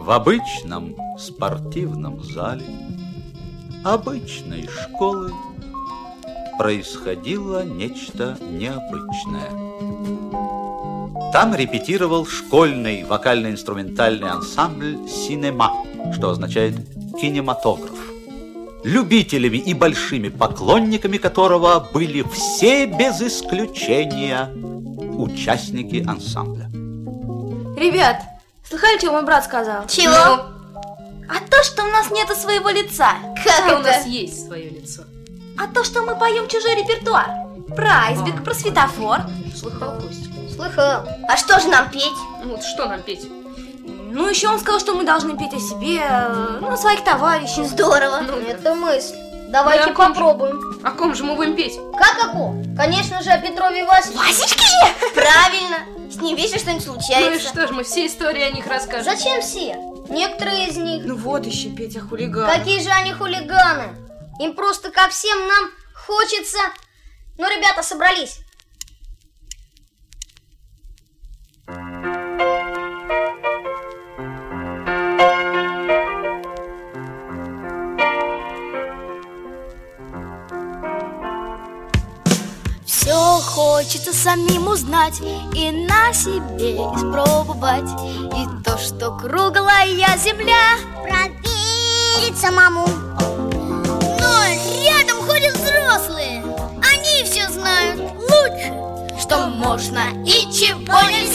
В обычном спортивном зале обычной школы происходило нечто необычное. Там репетировал школьный вокально-инструментальный ансамбль «Синема», что означает «кинематограф», любителями и большими поклонниками которого были все без исключения участники ансамбля. Ребят, слыхали, что мой брат сказал? Чего? А то, что у нас нету своего лица. Как А у нас это? есть свое лицо. А то, что мы поем чужой репертуар. Про айсберг, про светофор. Слыхал, Костя? Слыхал. А что же нам петь? Ну, вот что нам петь? Ну, еще он сказал, что мы должны петь о себе, э, ну, о своих товарищах. Здорово. Ну. Это мысль. Давайте Да, ком же? попробуем. О ком же мы будем петь? Как о ком? Конечно же, о Петрове Васечке. Васечки! Правильно. С ним вечно что-нибудь Ну и случается. что же, мы все истории о них расскажем. Зачем все? Некоторые из них. Ну вот еще Петя хулиган. Какие же они хулиганы? Им просто, как всем нам, хочется... Ну, ребята, собрались. Все хочется самим узнать и на себе испробовать И то, что круглая земля Проверить самому. Но рядом ходят взрослые Они все знают лучше Что можно и чего нельзя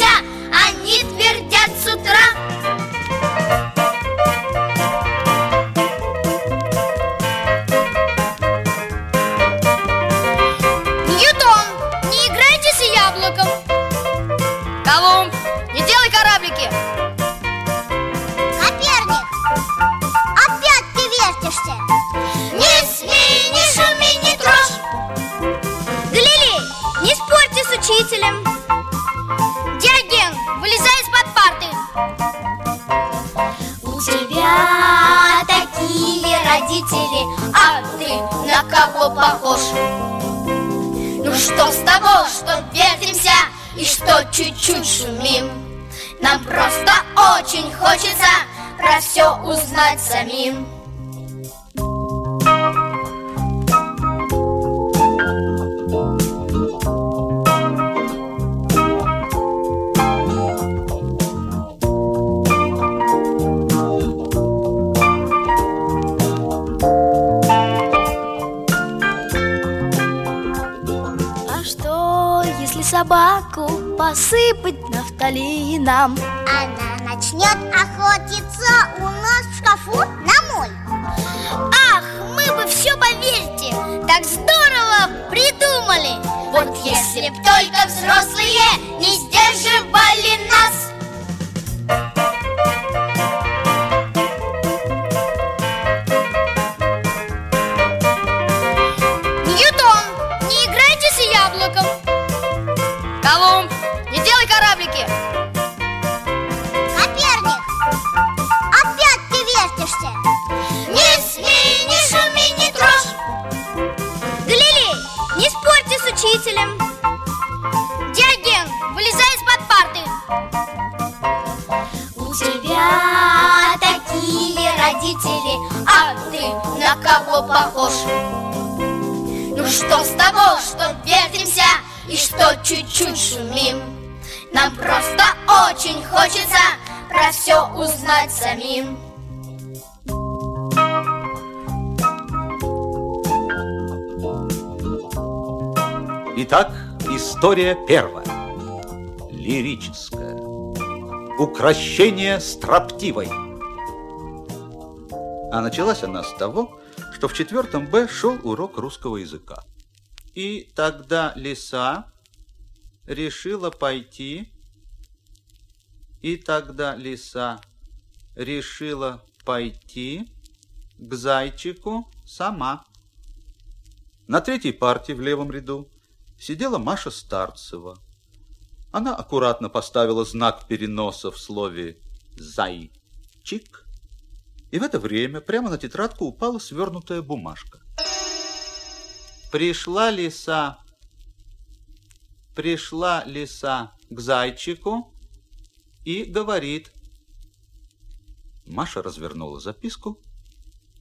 самим А собаку посыпать нафталином? Она начнет охотиться у нас в шкафу на все, поверьте, так здорово придумали. Вот если б только взрослые не сдерживали нас учителем Диоген, вылезай из-под парты. У тебя такие родители А ты на кого похож? Ну что с того, что вертимся И что чуть-чуть шумим? Нам просто очень хочется Про все узнать самим Итак, история первая. Лирическая. Укращение строптивой. А началась она с того, что в четвертом Б шел урок русского языка. И тогда лиса решила пойти, и тогда лиса решила пойти к зайчику сама. На третьей парте в левом ряду сидела Маша Старцева. Она аккуратно поставила знак переноса в слове «зайчик», и в это время прямо на тетрадку упала свернутая бумажка. Пришла лиса, пришла лиса к зайчику и говорит. Маша развернула записку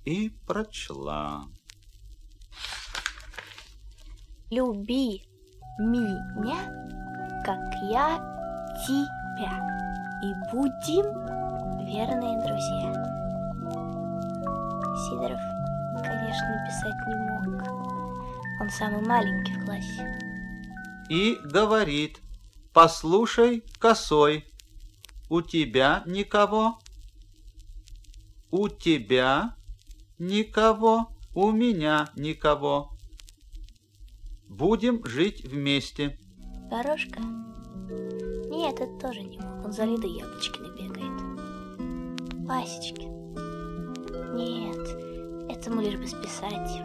и прочла. Люби меня, как я тебя, и будем верные друзья. Сидоров, конечно, писать не мог. Он самый маленький в классе. И говорит, послушай, косой, у тебя никого? У тебя никого, у меня никого. Будем жить вместе. Горошка? Нет, это тоже не мог. Он за Лидой Яблочкиной бегает. Васечки? Нет, этому лишь бы списать.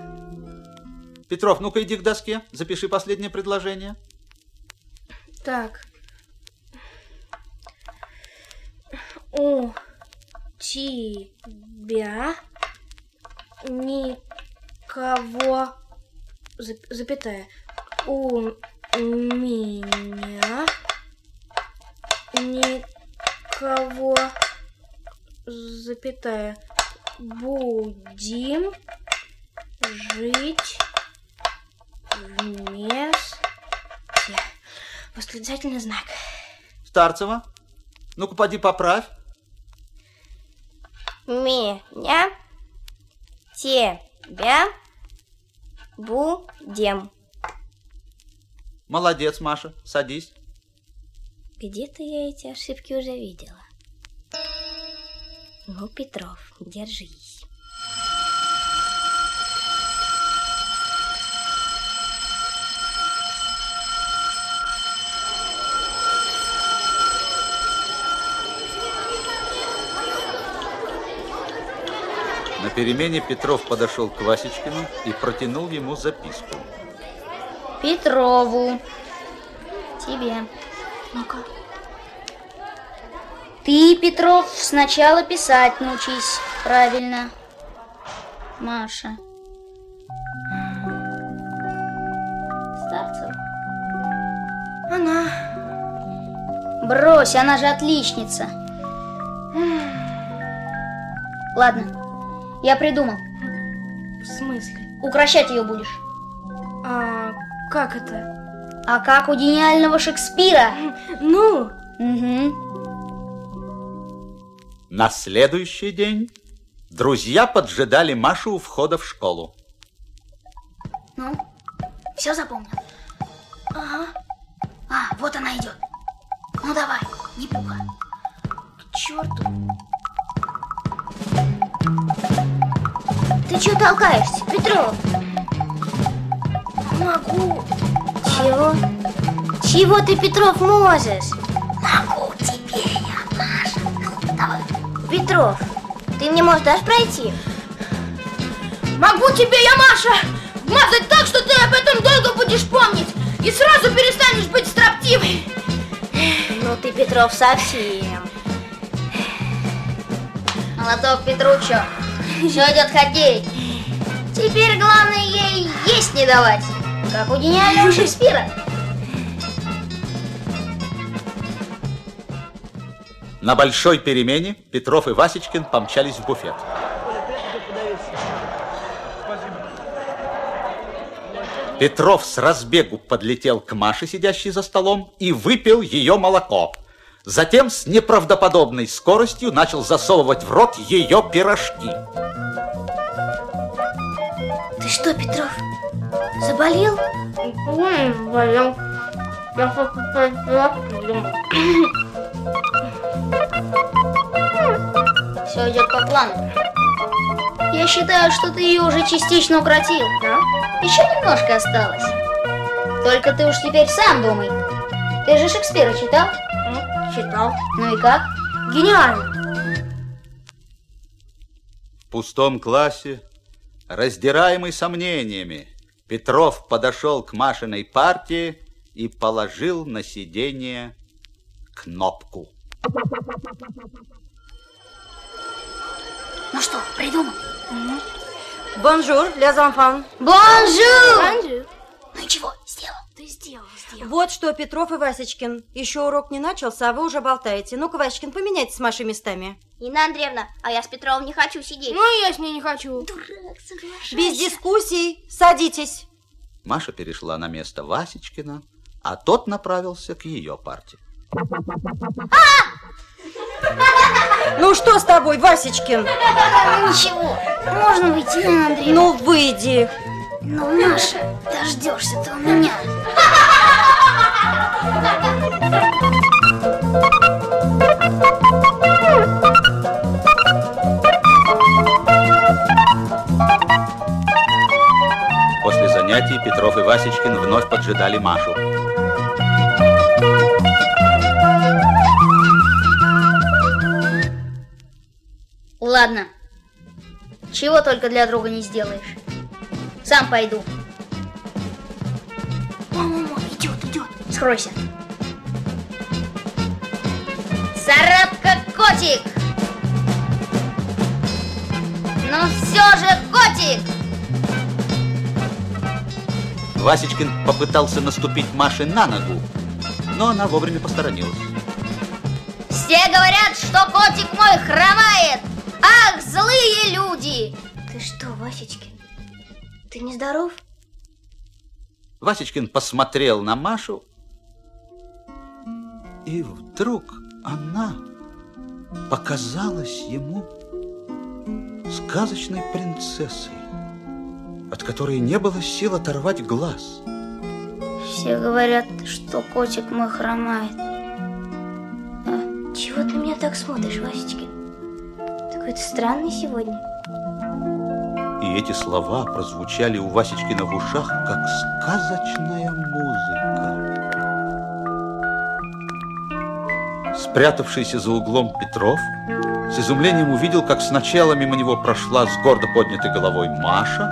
Петров, ну-ка иди к доске, запиши последнее предложение. Так. У тебя никого запятая. У меня никого запятая. Будем жить вместе. Восклицательный знак. Старцева, ну-ка поди поправь. Меня, тебя будем. Молодец, Маша, садись. Где-то я эти ошибки уже видела. Ну, Петров, держись. На перемене Петров подошел к Васечкину и протянул ему записку. Петрову. Тебе. Ну-ка. Ты, Петров, сначала писать научись правильно. Маша. Старцева. Она. Брось, она же отличница. Ладно, я придумал. В смысле? Укращать ее будешь. А как это? А как у гениального Шекспира? Ну, Угу. На следующий день друзья поджидали Машу у входа в школу. Ну, все запомнил? Ага. А, вот она идет. Ну давай, не пуха. К черту. Ты чего толкаешься, Петров? Могу. Чего? Чего ты, Петров, можешь? Могу теперь я, Маша. Давай. Петров, ты мне можешь дашь пройти? могу тебе я, Маша, мазать так, что ты об этом долго будешь помнить и сразу перестанешь быть строптивой. Ну ты, Петров, совсем. Молоток Петручо, все идет хоккей. Теперь главное ей есть не давать, как у гениального Шекспира. На большой перемене Петров и Васечкин помчались в буфет. Петров с разбегу подлетел к Маше, сидящей за столом, и выпил ее молоко. Затем с неправдоподобной скоростью начал засовывать в рот ее пирожки. Ты что, Петров, заболел? Ой, болел. Я попадал. Все идет по плану. Я считаю, что ты ее уже частично укротил. Еще немножко осталось. Только ты уж теперь сам думай. Ты же Шекспира читал? Читал. Ну и как? Гениально. В пустом классе, раздираемый сомнениями, Петров подошел к Машиной партии и положил на сиденье кнопку. Ну что, придумал? Bonjour, les enfants. Bonjour! Bonjour. Ну и чего, сделал? Ты сделал, Вот что, Петров и Васечкин, еще урок не начался, а вы уже болтаете. Ну-ка, Васечкин, поменяйтесь с Машей местами. Нина Андреевна, а я с Петровым не хочу сидеть. Ну, я с ней не хочу. Без дискуссий, садитесь. Маша перешла на место Васечкина, а тот направился к ее парте. Ну что с тобой, Васечкин? Ничего, можно выйти, Андреевна. Ну, выйди. Ну, Маша, дождешься ты у меня. После занятий Петров и Васечкин вновь поджидали Машу. Ладно. Чего только для друга не сделаешь. Сам пойду. Мама, идет, идет. Скройся. Царапка котик! Ну все же котик! Васечкин попытался наступить Маше на ногу, но она вовремя посторонилась. Все говорят, что котик мой хромает! Ах, злые люди! Ты что, Васечкин? Ты не здоров? Васечкин посмотрел на Машу, и вдруг она показалась ему сказочной принцессой, от которой не было сил оторвать глаз. Все говорят, что котик мой хромает. А чего ты меня так смотришь, Васечкин? Такой ты странный сегодня. И эти слова прозвучали у Васечкина в ушах, как сказочная музыка. Спрятавшийся за углом Петров с изумлением увидел, как сначала мимо него прошла с гордо поднятой головой Маша,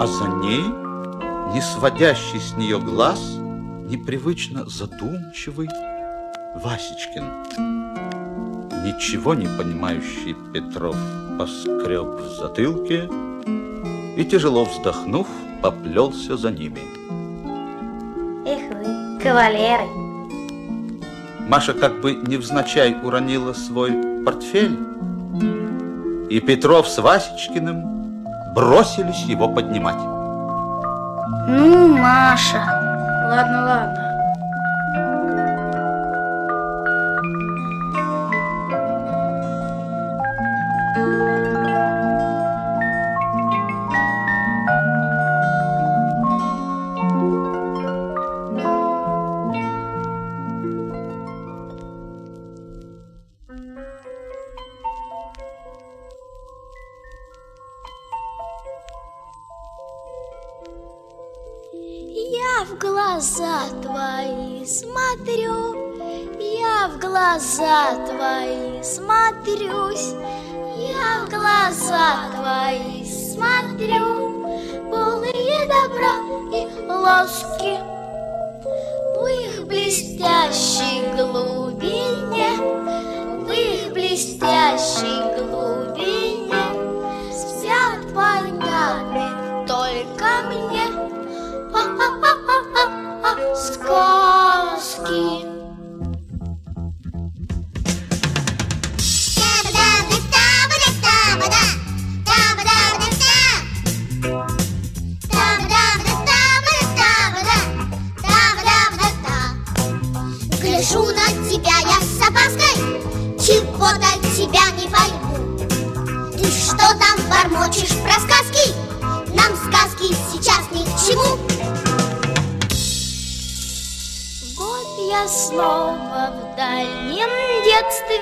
а за ней, не сводящий с нее глаз, непривычно задумчивый Васечкин. Ничего не понимающий Петров поскреб в затылке и, тяжело вздохнув, поплелся за ними. Эх вы, кавалеры. Маша как бы невзначай уронила свой портфель, и Петров с Васечкиным бросились его поднимать. Ну, Маша. Ладно, ладно.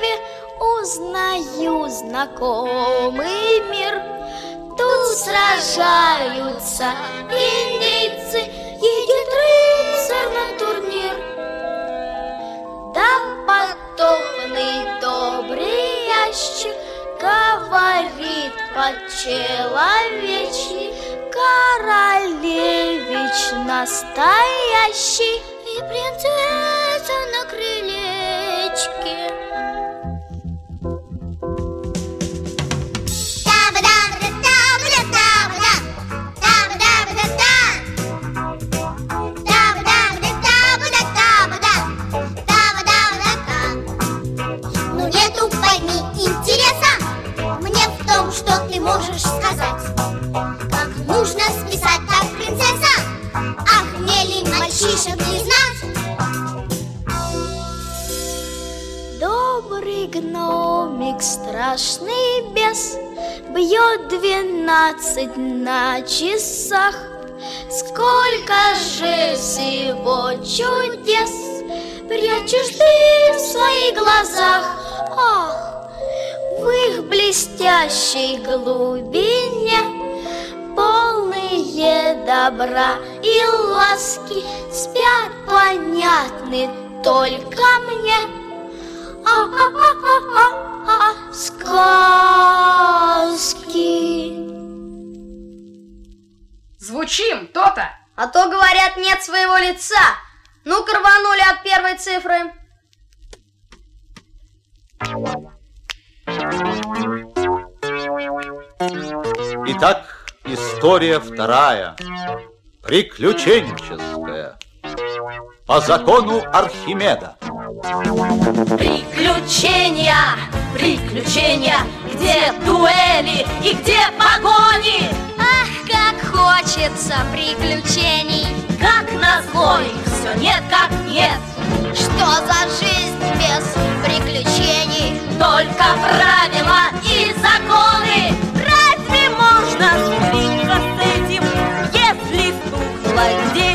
Детстве узнаю знакомый мир. Тут сражаются индейцы, едет рыцарь на турнир. Да потопный добрый ящик говорит по-человечьи Королевич настоящий И принцесса на крылечке можешь сказать? Как нужно списать так принцесса? Ах, мне ли мальчишек не знать? Добрый гномик, страшный бес, Бьет двенадцать на часах. Сколько же всего чудес Прячешь ты в своих глазах. Ах, в их блестящей глубине Полные добра и ласки Спят понятны только мне А-а-а-а-а, сказки Звучим, то-то! А то, говорят, нет своего лица. Ну-ка рванули от первой цифры. Итак, история вторая. Приключенческая. По закону Архимеда. Приключения, приключения, где дуэли и где погони? Ах, как хочется приключений. Как назло их все нет как нет. Что за жизнь без приключений? Только правила и законы. Разве можно смириться с этим, если стукнуло десять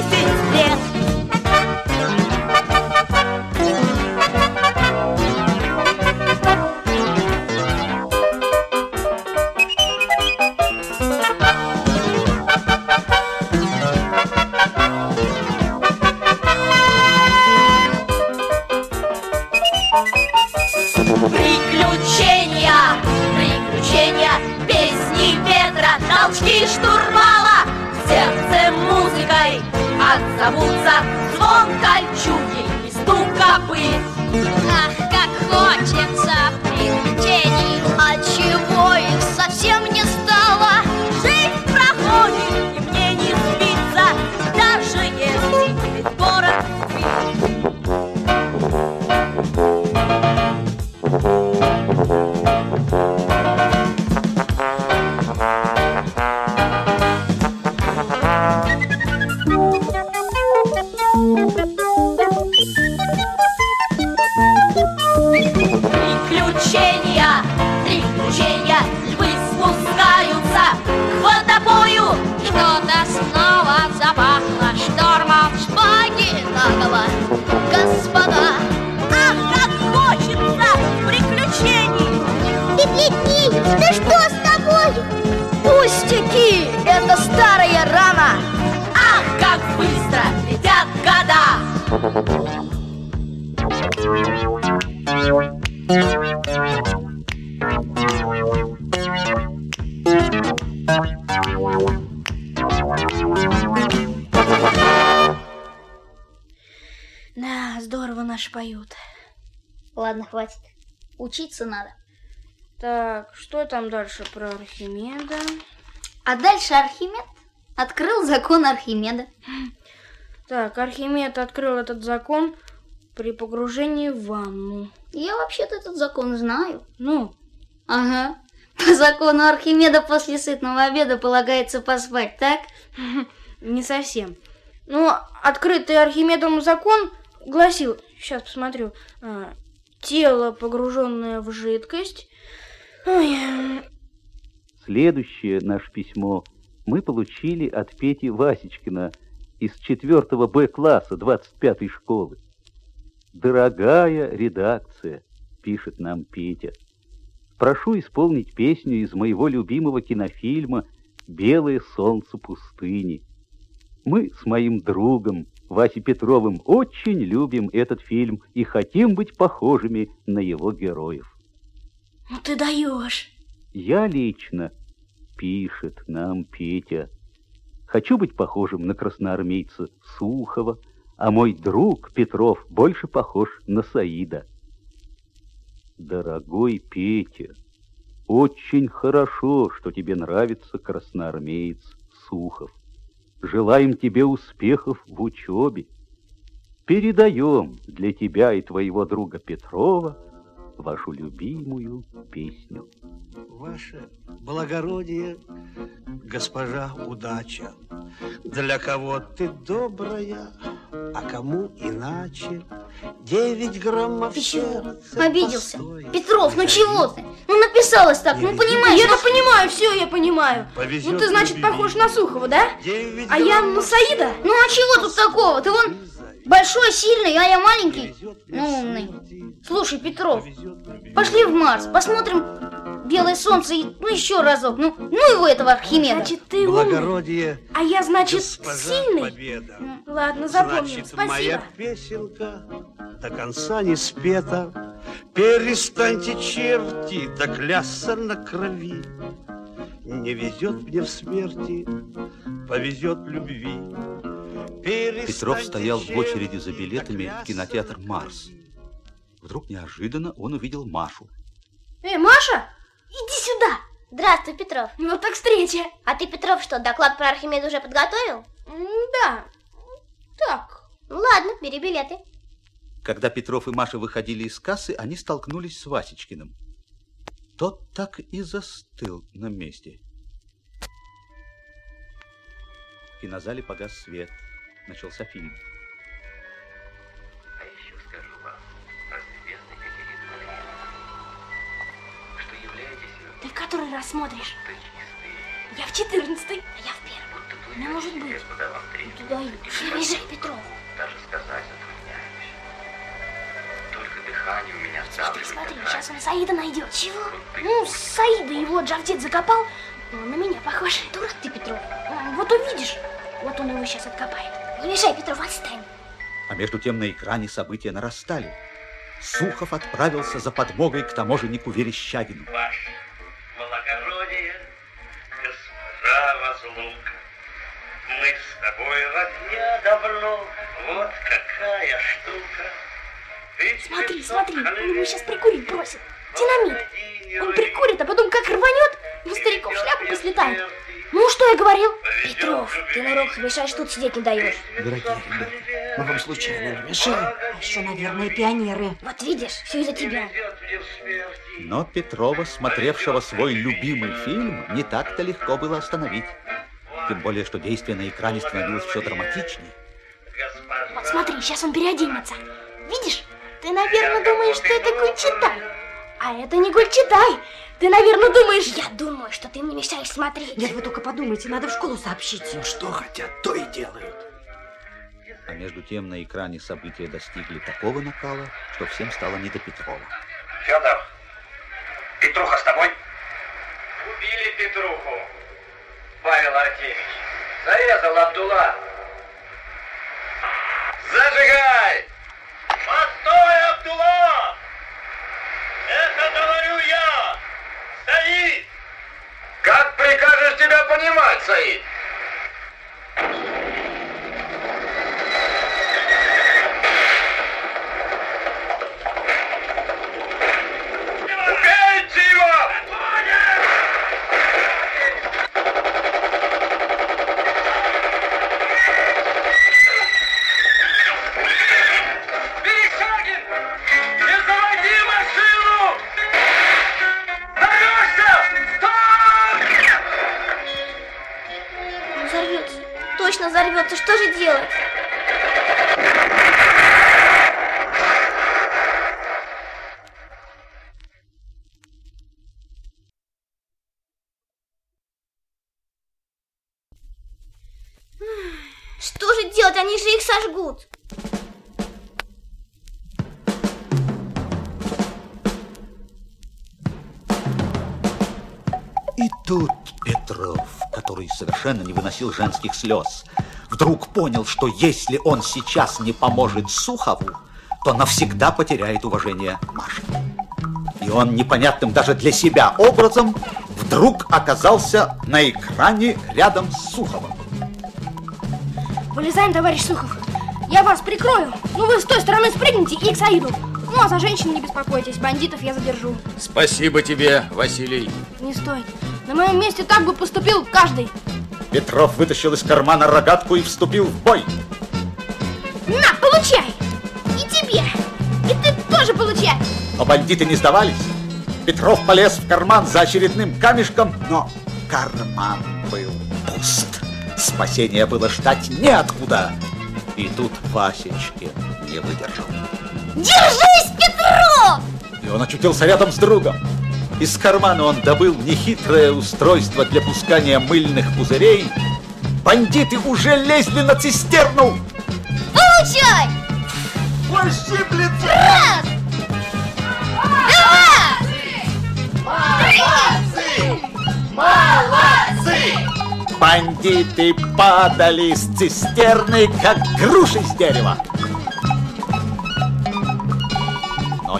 здорово наши поют. Ладно, хватит. Учиться надо. Так, что там дальше про Архимеда? А дальше Архимед открыл закон Архимеда. Так, Архимед открыл этот закон при погружении в ванну. Я вообще-то этот закон знаю. Ну, Ага. По закону Архимеда после сытного обеда полагается поспать, так? не совсем. Ну, открытый Архимедом закон гласил, сейчас посмотрю, а, тело, погруженное в жидкость. Ой, Следующее наше письмо мы получили от Пети Васечкина из 4 Б класса 25-й школы. Дорогая редакция, пишет нам Петя, прошу исполнить песню из моего любимого кинофильма «Белое солнце пустыни». Мы с моим другом Васей Петровым очень любим этот фильм и хотим быть похожими на его героев. ну ты даешь. Я лично, пишет нам Петя, хочу быть похожим на красноармейца Сухова, а мой друг Петров больше похож на Саида. Дорогой Петя, очень хорошо, что тебе нравится красноармеец Сухов. Желаем тебе успехов в учебе. Передаем для тебя и твоего друга Петрова вашу любимую песню. Ваше благородие, госпожа удача, Для кого ты добрая, а кому иначе. Девять граммов Ты чего? сердца Обиделся? постой. Петров, ну чего ты? Ну написалось так, ну понимаешь. Я-то понимаю, все я понимаю. Повезет Ну ты, значит, похож на Сухова, да? А я на Саида? Ну а чего тут такого? Ты вон большой, сильный, а я маленький. Ну, умный. Слушай, Петров, пошли в Марс, посмотрим белое солнце и ну еще разок. Ну, ну его этого Архимеда. Значит, ты умный. Благородие, А я, значит, сильный? победа. Ладно, запомнил. Значит, Спасибо. моя песенка до конца не спета. Перестаньте, черти, да клясться на крови. Не везет мне в смерти, повезет любви. Петров стоял в очереди за билетами в кинотеатр «Марс». Вдруг неожиданно он увидел Машу. Эй, Маша, иди сюда. Здравствуй, Петров. Вот так встреча. А ты, Петров, что, доклад про Архимеда уже подготовил? Да, так. Ну ладно, бери билеты. Когда Петров и Маша выходили из кассы, они столкнулись с Васечкиным. Тот так и застыл на месте. В кинозале погас свет. Начался фильм. А еще скажу вам, разлюбезной Катерина Валерьевна, что являетесь Ты в который раз смотришь? чистые, Я в четырнадцатый. А я в Не плывете может быть. Туда и езжай, Петров. Даже сказать затрудняюсь. Дыхание у меня Смотри, сдавливает смотри, от сейчас он Саида найдет. Чего? Ну, Саида его Джавдет закопал. Ну, на меня похож. Дурак ты, Петров. М, Вот увидишь. Вот он его сейчас откопает. Не мешай, Петров, отстань. А между тем на экране события нарастали. Сухов отправился за подмогой к таможеннику Верещагину. Ваше благородие, госпожа Разлука, мы с тобой родня давно, вот какая штука. Смотри, смотри, он его сейчас прикурить бросит. Динамит. Он прикурит, а потом как рванет, у стариков шляпа послетает. Ну, что я говорил? Петров, ты на уроках мешаешь, тут сидеть не даешь. Дорогие ребята, мы вам случайно не мешаем? Еще, наверное, пионеры. Вот видишь, все из-за тебя. Но Петрова, смотревшего свой любимый фильм, не так-то легко было остановить. Тем более, что действие на экране становилось все драматичнее. Вот смотри, сейчас он переоденется. Видишь? Ты, наверное, думаешь, что это Гульчатай. А это не Гульчатай. Ты, наверное, думаешь... Я думаю, что ты мне мешаешь смотреть. Нет, вы только подумайте, надо в школу сообщить. Ну что хотят, то и делают. А между тем на экране события достигли такого накала, что всем стало не до Петрова. Федор, Петруха с тобой? Убили Петруху, Павел Артемьевич. Зарезал Абдулла. Зажигай! Постой, Абдулла! Это говорю я! Саид! Как прикажешь тебя понимать, Саид? Делать? Что же делать? Они же их сожгут. И тут Петров, который совершенно не выносил женских слез, вдруг понял, что если он сейчас не поможет Сухову, то навсегда потеряет уважение Маши. И он непонятным даже для себя образом вдруг оказался на экране рядом с Суховым. Вылезаем, товарищ Сухов. Я вас прикрою. Ну, вы с той стороны спрыгните и к Саиду. Ну, а за женщин не беспокойтесь. Бандитов я задержу. Спасибо тебе, Василий. Не стоит. На моем месте так бы поступил каждый. Петров вытащил из кармана рогатку и вступил в бой. На, получай! И тебе! И ты тоже получай! Но бандиты не сдавались. Петров полез в карман за очередным камешком, но карман был пуст. Спасения было ждать неоткуда. И тут Васечкин не выдержал. Держись, Петров! И он очутился рядом с другом. Из кармана он добыл нехитрое устройство для пускания мыльных пузырей. Бандиты уже лезли на цистерну. Получай! Пощиплется! Раз! Два! Молодцы! Бандиты падали с цистерны, как груши с дерева.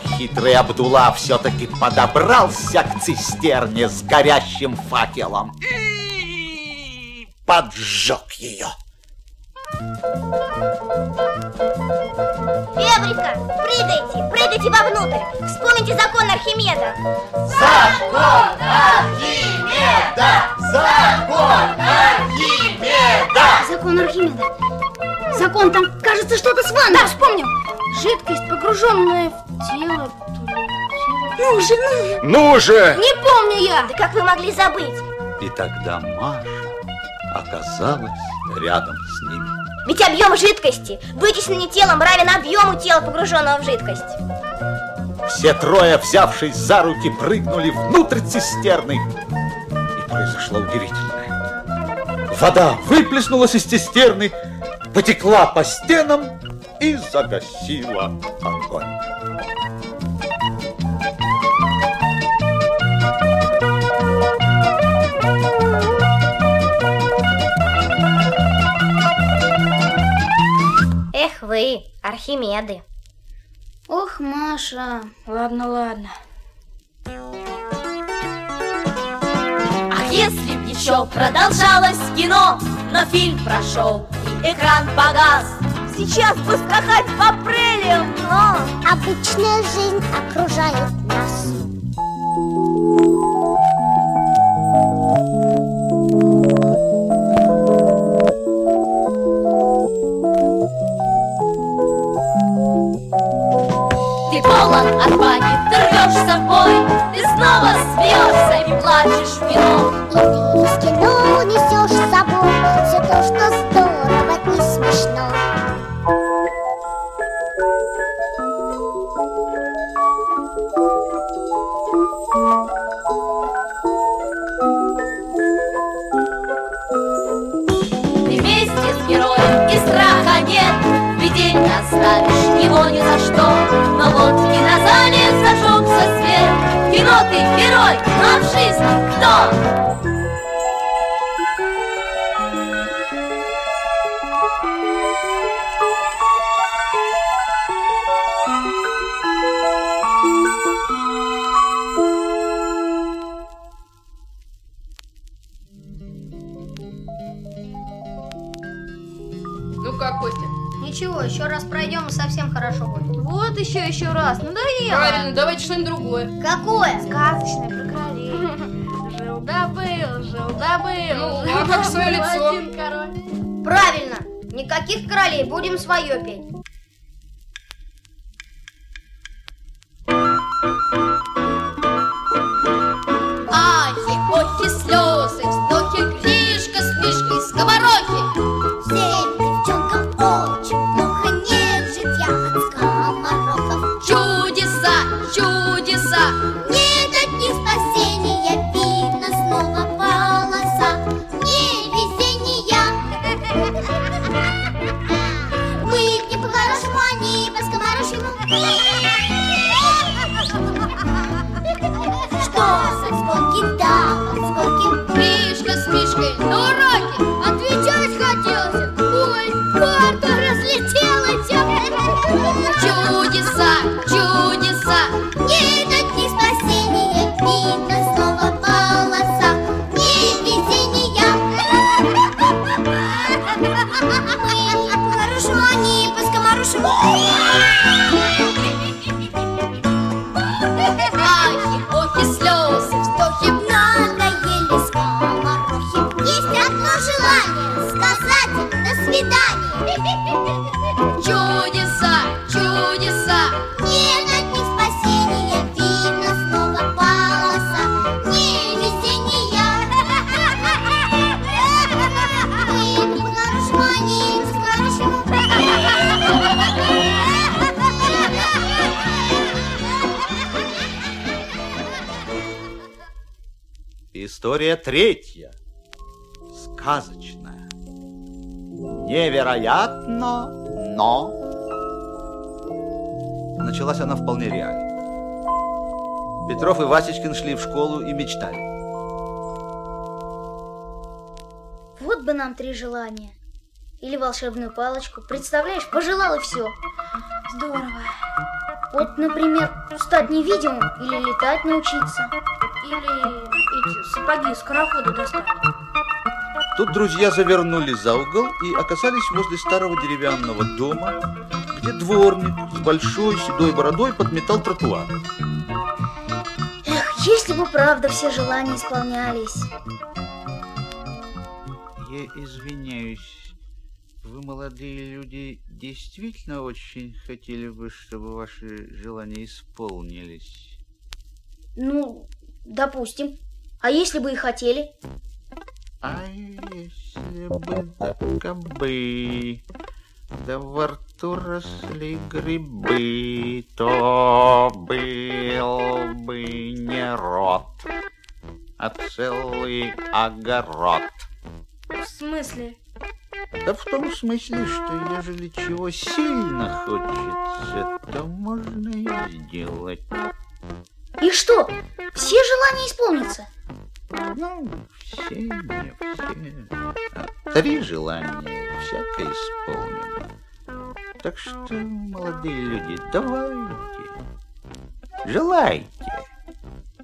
Хитрый Абдулла все-таки подобрался к цистерне с горящим факелом и поджег ее. Эврика, прыгайте, прыгайте вовнутрь. Вспомните закон Архимеда. Закон Архимеда! Закон Архимеда! Закон Архимеда. Закон, там, кажется, что-то с ванной. Да, вспомнил. Жидкость, погруженная в тело. Ну же, ну. Ну же! Не помню я. Да как вы могли забыть? И тогда Маша оказалась рядом с ними. Ведь объем жидкости, вытесненный телом, равен объему тела, погруженного в жидкость. Все трое, взявшись за руки, прыгнули внутрь цистерны. И произошло удивительное. Вода выплеснулась из цистерны, потекла по стенам и загасила огонь. Эх вы, Архимеды. Ох, Маша. Ладно, ладно. Ах, если б еще продолжалось кино, но фильм прошел и экран погас. Сейчас бы скакать по прелиям, но... Обычная жизнь окружает нас. Полон отваги, ты рвешься в бой, ты снова смеешься и плачешь в кино. И ты из кино несешь с собой все то, что здорово, не смешно. Ты вместе с героем и страха нет, в беде не оставишь его ни за что. Но вот в кинозале зажегся свет, кино ты герой, но в жизни кто? Еще, раз. Надоело. Правильно, давайте что-нибудь другое. Какое? Сказочное про королей. Жил да был, жил да был. Ну, а как свое лицо? Правильно. Никаких королей, будем свое петь. Não! Невероятно, но... Началась она вполне реально. Петров и Васечкин шли в школу и мечтали. Вот бы нам три желания. Или волшебную палочку. Представляешь, пожелал и все. Здорово. Вот, например, стать невидимым или летать научиться. Или эти сапоги скорохода достать. Тут друзья завернули за угол и оказались возле старого деревянного дома, где дворник с большой седой бородой подметал тротуар. Эх, если бы правда все желания исполнялись. Я извиняюсь, вы, молодые люди, действительно очень хотели бы, чтобы ваши желания исполнились? Ну, допустим. А если бы и хотели? А если бы так бы, да во рту росли грибы, то был бы не рот, а целый огород. В смысле? Да в том смысле, что ежели чего сильно хочется, то можно и сделать. И что, все желания исполнятся? Ну, все не все. А три желания всякое исполнено. Так что, молодые люди, давайте, желайте.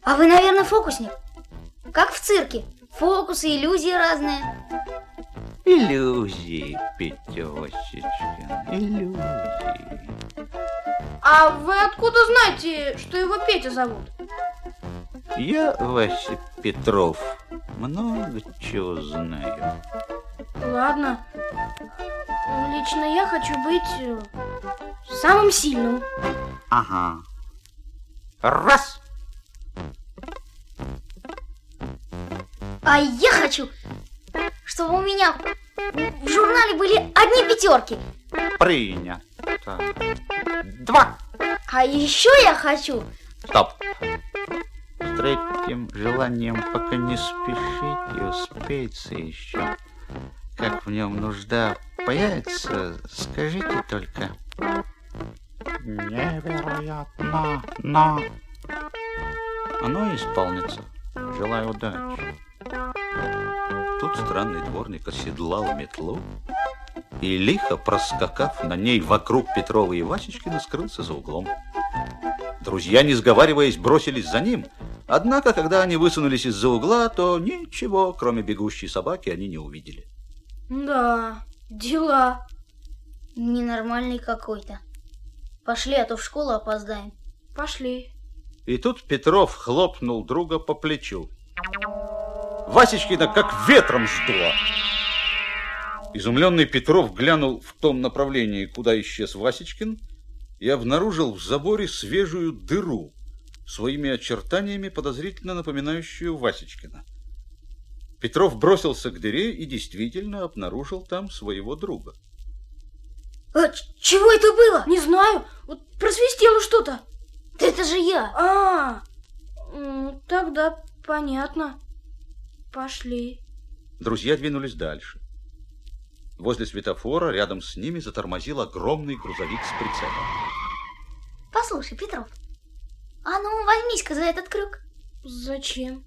А вы, наверное, фокусник? Как в цирке. Фокусы, иллюзии разные. Иллюзии, Петёсечка, иллюзии. А вы откуда знаете, что его Петя зовут? Я, Вася Петров, много чего знаю. Ладно. Лично я хочу быть э, самым сильным. Ага. Раз. А я хочу, чтобы у меня в журнале были одни пятерки. Принято. Два. А еще я хочу... Стоп. Третьим желанием пока не спешите, успеется еще. Как в нем нужда появится, скажите только. Невероятно, но... Оно исполнится. Желаю удачи. Тут странный дворник оседлал метлу и, лихо проскакав на ней вокруг Петрова и Васечкина, скрылся за углом. Друзья, не сговариваясь, бросились за ним. Однако, когда они высунулись из-за угла, то ничего, кроме бегущей собаки, они не увидели. Да, дела. Ненормальный какой-то. Пошли, а то в школу опоздаем. Пошли. И тут Петров хлопнул друга по плечу. Васечкина как ветром сдуло. Изумленный Петров глянул в том направлении, куда исчез Васечкин, и обнаружил в заборе свежую дыру, своими очертаниями подозрительно напоминающую Васечкина. Петров бросился к дыре и действительно обнаружил там своего друга. А, чего это было? Не знаю. Вот просвистело что-то. Да это же я. А, ну, тогда понятно. Пошли. Друзья двинулись дальше. Возле светофора рядом с ними затормозил огромный грузовик с прицепом. Послушай, Петров, а ну возьмись-ка за этот крюк. Зачем?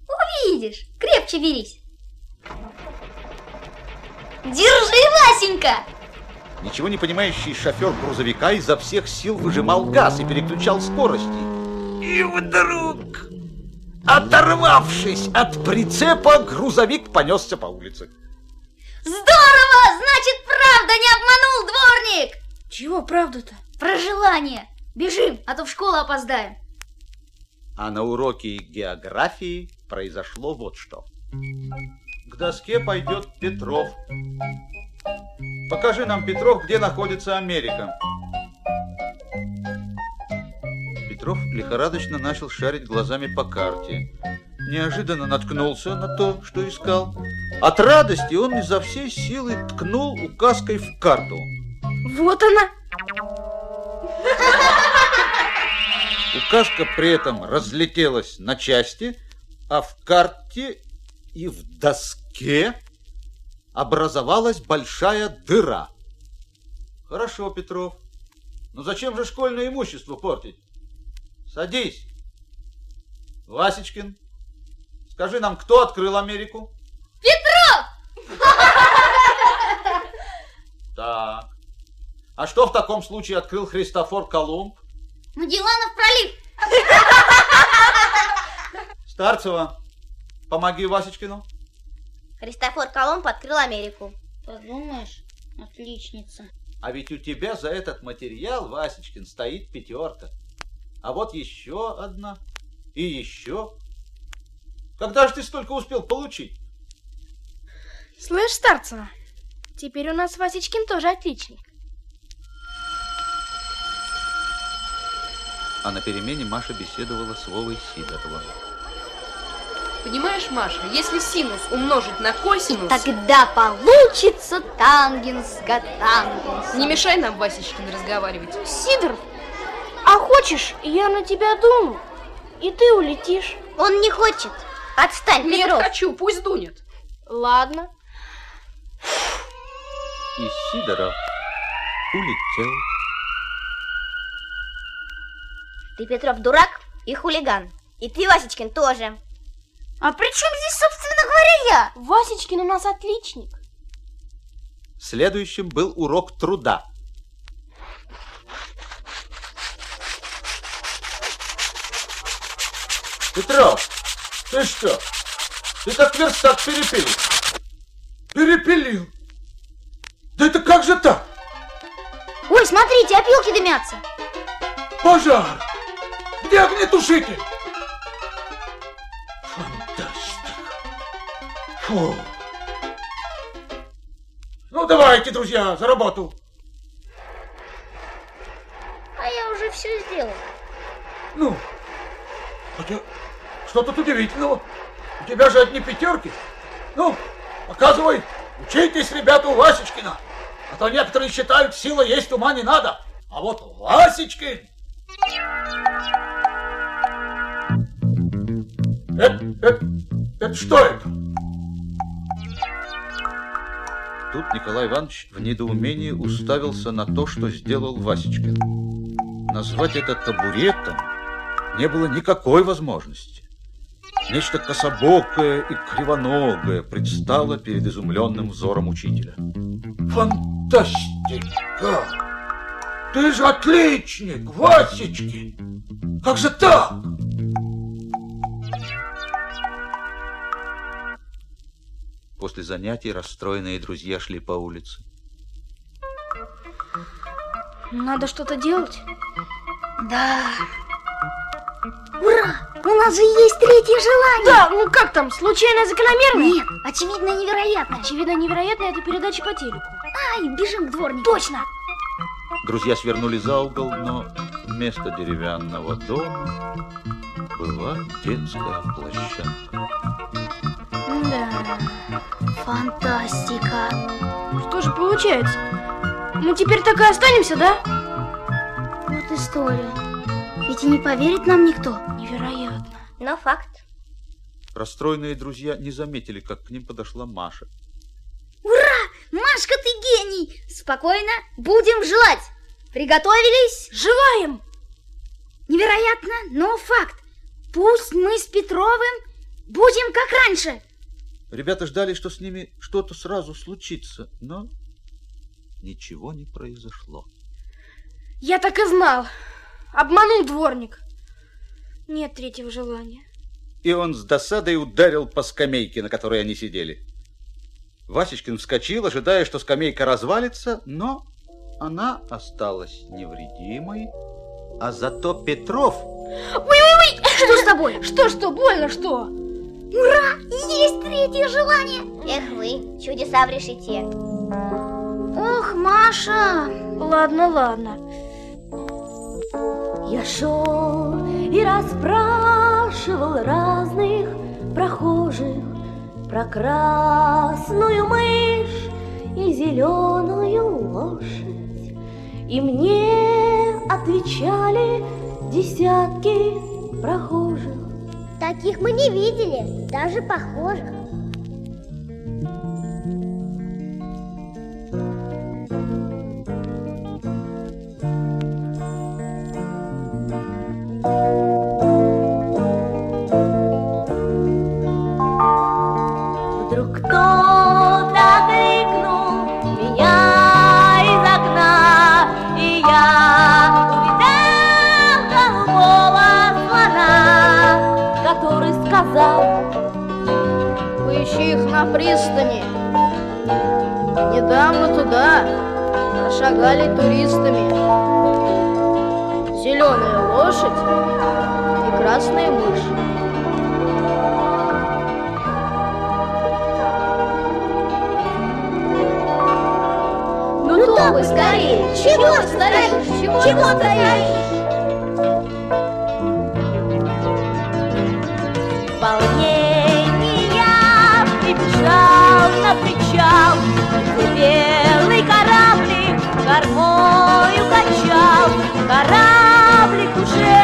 Увидишь, крепче берись. Держи, Васенька! Ничего не понимающий шофер грузовика изо всех сил выжимал газ и переключал скорости. И вдруг, оторвавшись от прицепа, грузовик понесся по улице. Здорово! Значит, правда не обманул дворник! Чего правда-то? Про желание. Бежим, а то в школу опоздаем. А на уроке географии произошло вот что. К доске пойдет Петров. Покажи нам, Петров, где находится Америка. Петров лихорадочно начал шарить глазами по карте. Неожиданно наткнулся на то, что искал. От радости он изо всей силы ткнул указкой в карту. Вот она! Указка при этом разлетелась на части, а в карте и в доске образовалась большая дыра. Хорошо, Петров. Но зачем же школьное имущество портить? Садись. Васечкин, скажи нам, кто открыл Америку? Петров! Так. А что в таком случае открыл Христофор Колумб? Магелланов пролив. Старцева, помоги Васечкину. Христофор Колумб открыл Америку. Подумаешь, отличница. А ведь у тебя за этот материал, Васечкин, стоит пятерка. А вот еще одна. И еще. Когда же ты столько успел получить? Слышь, Старцева, теперь у нас Васечкин тоже отличник. А на перемене Маша беседовала с Вовой Сидоровым. Понимаешь, Маша, если синус умножить на косинус... Тогда получится тангенс. Не мешай нам, Васечкин, разговаривать. Сидоров, а хочешь, я на тебя дуну, и ты улетишь. Он не хочет. Отстань, Нет, Петров. хочу, пусть дунет. Ладно. И Сидоров улетел. Ты, Петров, дурак и хулиган. И ты, Васечкин, тоже. А при чем здесь, собственно говоря, я? Васечкин у нас отличник. Следующим был урок труда. Петров, ты что? Ты как верстак перепилил. Перепилил. Да это как же так? Ой, смотрите, опилки дымятся. Пожар! Где огнетушитель? Фантастика. Фу. Ну, давайте, друзья, за работу. А я уже все сделал. Ну, хотя, что тут удивительного? У тебя же одни пятерки. Ну, показывай, учитесь, ребята, у Васечкина. А то некоторые считают, сила есть, ума не надо. А вот Васечкин... Это, это, это что это? Тут Николай Иванович в недоумении уставился на то, что сделал Васечкин. Назвать это табуретом не было никакой возможности. Нечто кособокое и кривоногое предстало перед изумленным взором учителя. Фантастика! Ты же отличник, Васечкин! Как же так? После занятий расстроенные друзья шли по улице. Надо что-то делать. Да. Ура! У нас же есть третье желание. Да, ну как там, случайно закономерно? Нет, очевидно невероятно. Очевидно невероятно это передача по телеку. Ай, бежим к дворнику. Точно. Друзья свернули за угол, но вместо деревянного дома была детская площадка. Да. Фантастика. Что же получается? Мы теперь так и останемся, да? Вот история. Ведь и не поверит нам никто. Невероятно. Но факт. Расстроенные друзья не заметили, как к ним подошла Маша. Ура! Машка, ты гений! Спокойно, будем желать. Приготовились? Желаем! Невероятно, но факт. Пусть мы с Петровым будем как раньше. Ребята ждали, что с ними что-то сразу случится, но ничего не произошло. Я так и знал. Обманул дворник. Нет третьего желания. И он с досадой ударил по скамейке, на которой они сидели. Васечкин вскочил, ожидая, что скамейка развалится, но она осталась невредимой, а зато Петров... Ой-ой-ой! Что с тобой? Что-что, больно что? Ура! Есть третье желание! Эх вы, чудеса в решете. Ох, Маша! Ладно, ладно. Я шел и расспрашивал разных прохожих Про красную мышь и зеленую лошадь И мне отвечали десятки прохожих Таких мы не видели, даже похожих. Туда прошагали туристами зеленая лошадь и красная мышь. Ну, то вы скорее! Чего стоишь? Чего стоишь? Кормою качал. Кораблик уже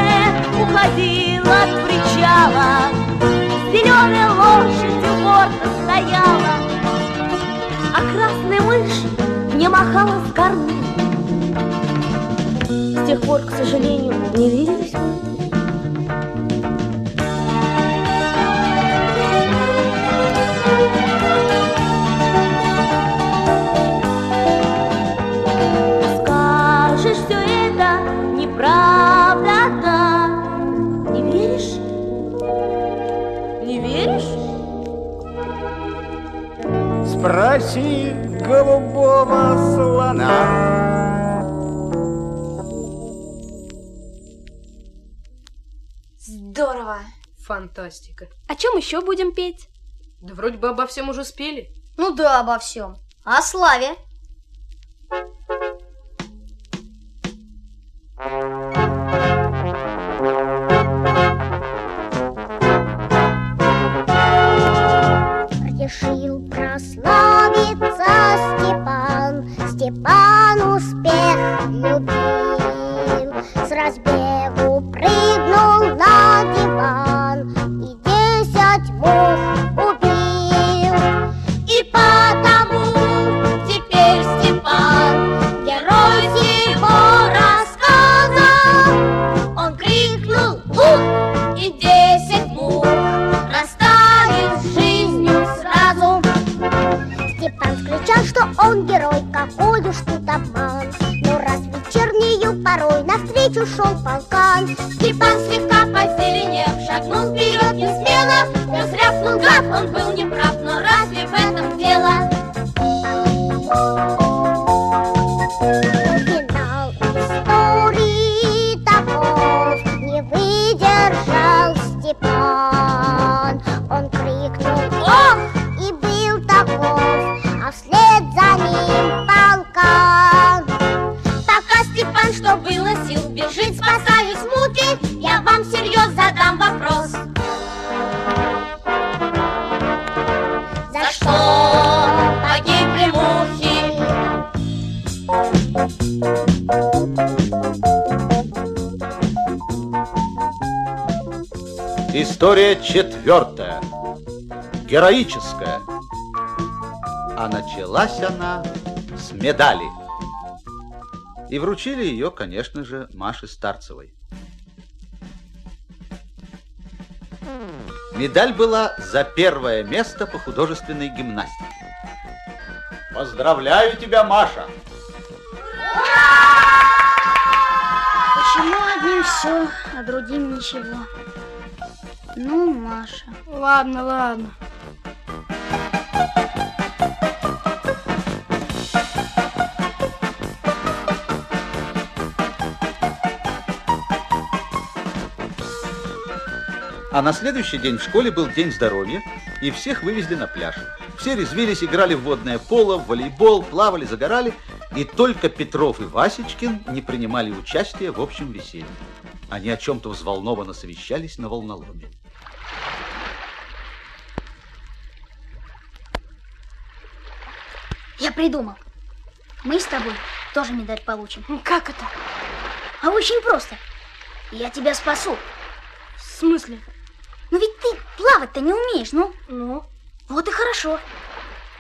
уходил от причала, зеленая лошадь у борта стояла, а красная мышь не махала в корму. С тех пор, к сожалению, не виделись мы. Еще будем петь? Да вроде бы обо всем уже спели. Ну да, обо всем. А о славе? Решил прославиться Степан, Степан успех любил. Он герой, какой уж тут. Но раз вечернею порой навстречу шел полкан, Степан слегка позеленев, шагнул четвертая. Героическая. А началась она с медали. И вручили ее, конечно же, Маше Старцевой. Медаль была за первое место по художественной гимнастике. Поздравляю тебя, Маша! Почему одним все, а другим ничего? Ну, Маша. Ладно, ладно. А на следующий день в школе был день здоровья, и всех вывезли на пляж. Все резвились, играли в водное поло, в волейбол, плавали, загорали, и только Петров и Васечкин не принимали участия в общем веселье. Они о чем-то взволнованно совещались на волноломе. Я придумал. Мы с тобой тоже медаль получим. Как это? А очень просто. Я тебя спасу. В смысле? Ну ведь ты плавать-то не умеешь, ну? Ну? Вот и хорошо.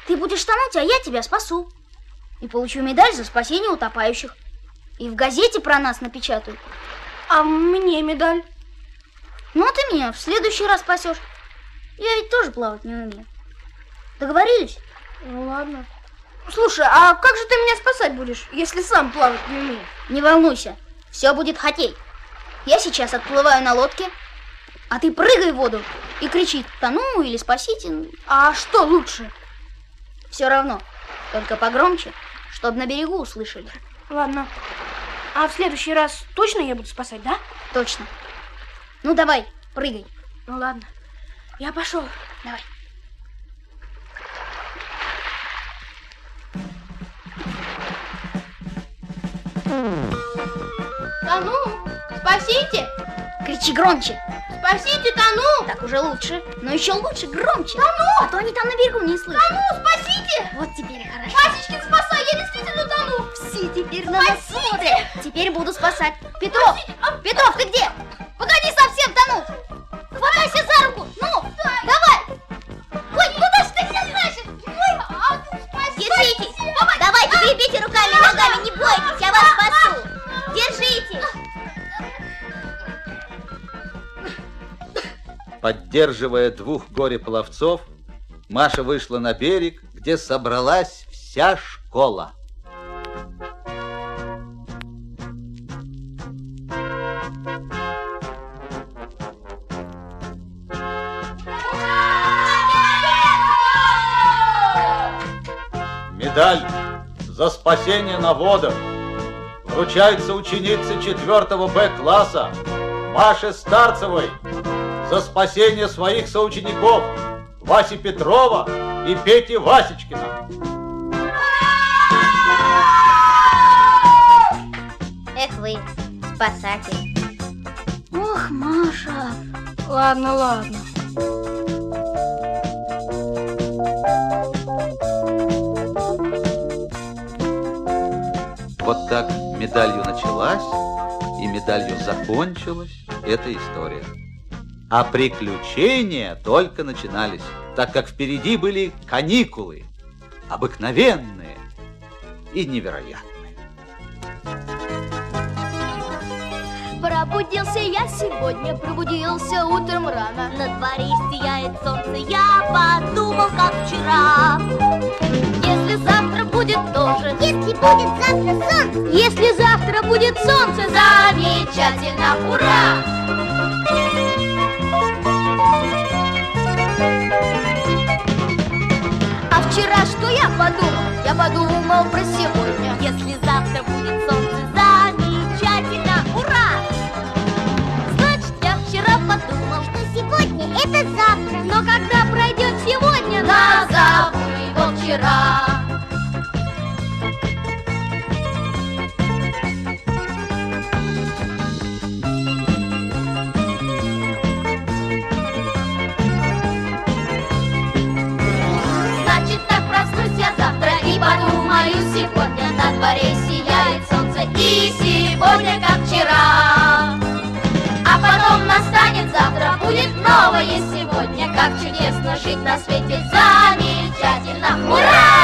Ты будешь тонуть, а я тебя спасу. И получу медаль за спасение утопающих. И в газете про нас напечатают. А мне медаль? Ну, а ты меня в следующий раз спасешь. Я ведь тоже плавать не умею. Договорились? Ну ладно. Слушай, а как же ты меня спасать будешь, если сам плавать не умеешь? Не волнуйся, все будет хоккей. Я сейчас отплываю на лодке, а ты прыгай в воду и кричи «тону» или «спасите». А что лучше? Все равно, только погромче, чтобы на берегу услышали. Ладно. А в следующий раз точно я буду спасать, да? Точно. Ну давай, прыгай. Ну ладно. Я пошел. Давай. Тону, спасите! Кричи громче. Спасите, тону! Так уже лучше. Но еще лучше громче. Тону! А то они там на берегу не слышат. Тону, спасите! Вот теперь хорошо. Васечкин, спасай, я действительно тону! Все теперь на нас смотрят. Теперь буду спасать. Петров! Петров, ты где? Поддерживая двух горе-пловцов, Маша вышла на берег, где собралась вся школа. Медаль за спасение на водах вручается ученице 4 Б-класса Маше Старцевой за спасение своих соучеников Васи Петрова и Пети Васечкина. Эх вы, спасатель. Ох, Маша. Ладно, ладно. Вот так медалью началась и медалью закончилась эта история. А приключения только начинались, так как впереди были каникулы, обыкновенные и невероятные. Пробудился я сегодня, пробудился утром рано На дворе сияет солнце, я подумал, как вчера Если завтра будет тоже Если будет завтра солнце Если завтра будет солнце, замечательно, ура! Вчера что я подумал? Я подумал про сегодня Если завтра будет солнце, замечательно, ура! Значит, я вчера подумал, Что сегодня это завтра но когда пройдет сегодня, назабудь вчера. дворе сияет солнце И сегодня как вчера А потом настанет завтра, будет новое сегодня Как чудесно жить на свете, замечательно! Ура!